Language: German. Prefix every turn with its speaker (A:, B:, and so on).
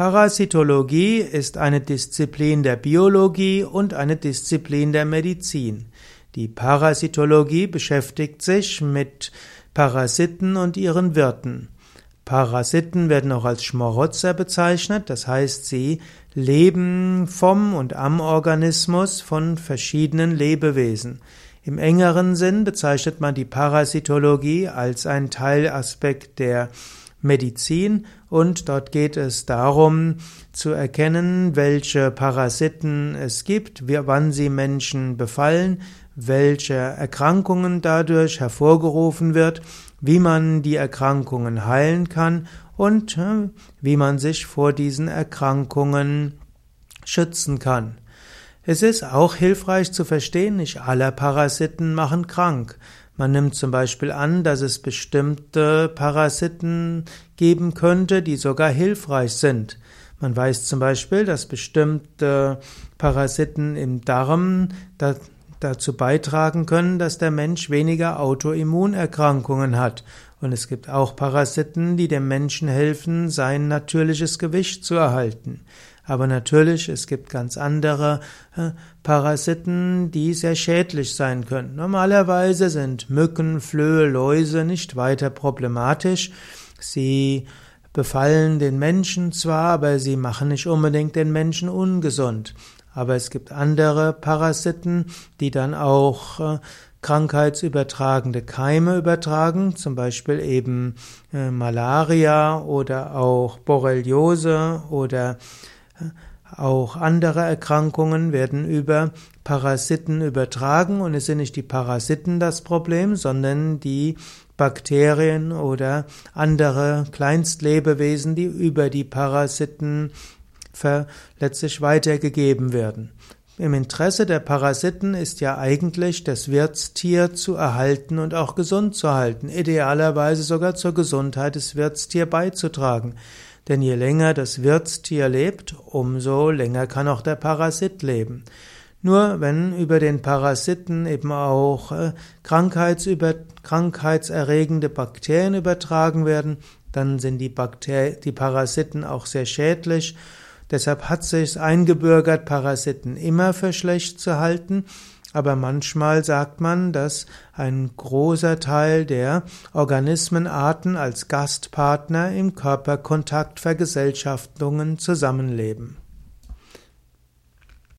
A: Parasitologie ist eine Disziplin der Biologie und eine Disziplin der Medizin. Die Parasitologie beschäftigt sich mit Parasiten und ihren Wirten. Parasiten werden auch als Schmarotzer bezeichnet, das heißt, sie leben vom und am Organismus von verschiedenen Lebewesen. Im engeren Sinn bezeichnet man die Parasitologie als ein Teilaspekt der Medizin und dort geht es darum zu erkennen, welche Parasiten es gibt, wann sie Menschen befallen, welche Erkrankungen dadurch hervorgerufen wird, wie man die Erkrankungen heilen kann und äh, wie man sich vor diesen Erkrankungen schützen kann. Es ist auch hilfreich zu verstehen, nicht alle Parasiten machen krank. Man nimmt zum Beispiel an, dass es bestimmte Parasiten geben könnte, die sogar hilfreich sind. Man weiß zum Beispiel, dass bestimmte Parasiten im Darm dazu beitragen können, dass der Mensch weniger Autoimmunerkrankungen hat. Und es gibt auch Parasiten, die dem Menschen helfen, sein natürliches Gewicht zu erhalten. Aber natürlich, es gibt ganz andere äh, Parasiten, die sehr schädlich sein können. Normalerweise sind Mücken, Flöhe, Läuse nicht weiter problematisch. Sie befallen den Menschen zwar, aber sie machen nicht unbedingt den Menschen ungesund. Aber es gibt andere Parasiten, die dann auch äh, krankheitsübertragende Keime übertragen, zum Beispiel eben äh, Malaria oder auch Borreliose oder äh, auch andere Erkrankungen werden über Parasiten übertragen. Und es sind nicht die Parasiten das Problem, sondern die Bakterien oder andere Kleinstlebewesen, die über die Parasiten letztlich weitergegeben werden. Im Interesse der Parasiten ist ja eigentlich das Wirtstier zu erhalten und auch gesund zu halten, idealerweise sogar zur Gesundheit des Wirtstier beizutragen. Denn je länger das Wirtstier lebt, umso länger kann auch der Parasit leben. Nur wenn über den Parasiten eben auch äh, Krankheitsüber krankheitserregende Bakterien übertragen werden, dann sind die, Bakter die Parasiten auch sehr schädlich Deshalb hat sich eingebürgert, Parasiten immer für schlecht zu halten. Aber manchmal sagt man, dass ein großer Teil der Organismenarten als Gastpartner im Körperkontakt Vergesellschaftungen zusammenleben.